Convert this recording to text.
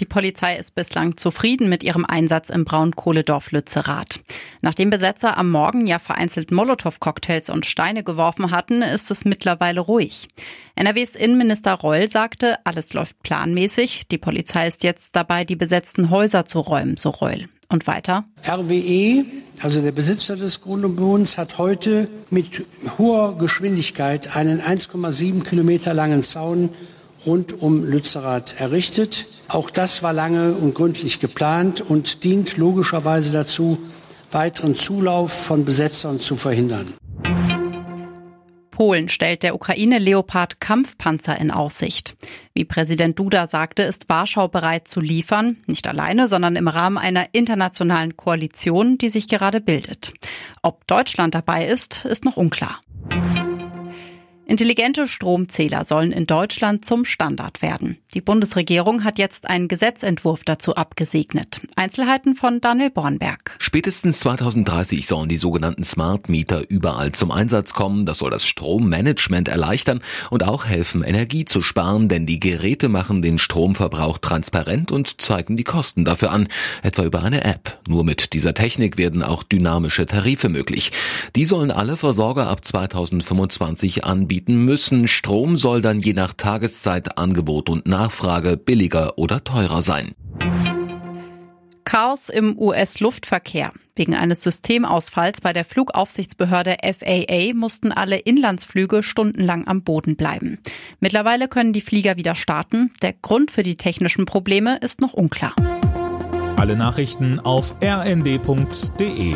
Die Polizei ist bislang zufrieden mit ihrem Einsatz im Braunkohledorf Lützerath. Nachdem Besetzer am Morgen ja vereinzelt Molotow-Cocktails und Steine geworfen hatten, ist es mittlerweile ruhig. NRWs Innenminister Reul sagte, alles läuft planmäßig. Die Polizei ist jetzt dabei, die besetzten Häuser zu räumen, so Reul. Und weiter? RWE, also der Besitzer des Grund und Bodens, hat heute mit hoher Geschwindigkeit einen 1,7 Kilometer langen Zaun rund um Lützerath errichtet. Auch das war lange und gründlich geplant und dient logischerweise dazu, weiteren Zulauf von Besetzern zu verhindern. Polen stellt der Ukraine Leopard Kampfpanzer in Aussicht. Wie Präsident Duda sagte, ist Warschau bereit zu liefern, nicht alleine, sondern im Rahmen einer internationalen Koalition, die sich gerade bildet. Ob Deutschland dabei ist, ist noch unklar. Intelligente Stromzähler sollen in Deutschland zum Standard werden. Die Bundesregierung hat jetzt einen Gesetzentwurf dazu abgesegnet. Einzelheiten von Daniel Bornberg. Spätestens 2030 sollen die sogenannten Smart Meter überall zum Einsatz kommen. Das soll das Strommanagement erleichtern und auch helfen, Energie zu sparen, denn die Geräte machen den Stromverbrauch transparent und zeigen die Kosten dafür an, etwa über eine App. Nur mit dieser Technik werden auch dynamische Tarife möglich. Die sollen alle Versorger ab 2025 anbieten anbieten müssen. Strom soll dann je nach Tageszeit, Angebot und Nachfrage billiger oder teurer sein. Chaos im US-Luftverkehr. Wegen eines Systemausfalls bei der Flugaufsichtsbehörde FAA mussten alle Inlandsflüge stundenlang am Boden bleiben. Mittlerweile können die Flieger wieder starten. Der Grund für die technischen Probleme ist noch unklar. Alle Nachrichten auf rnd.de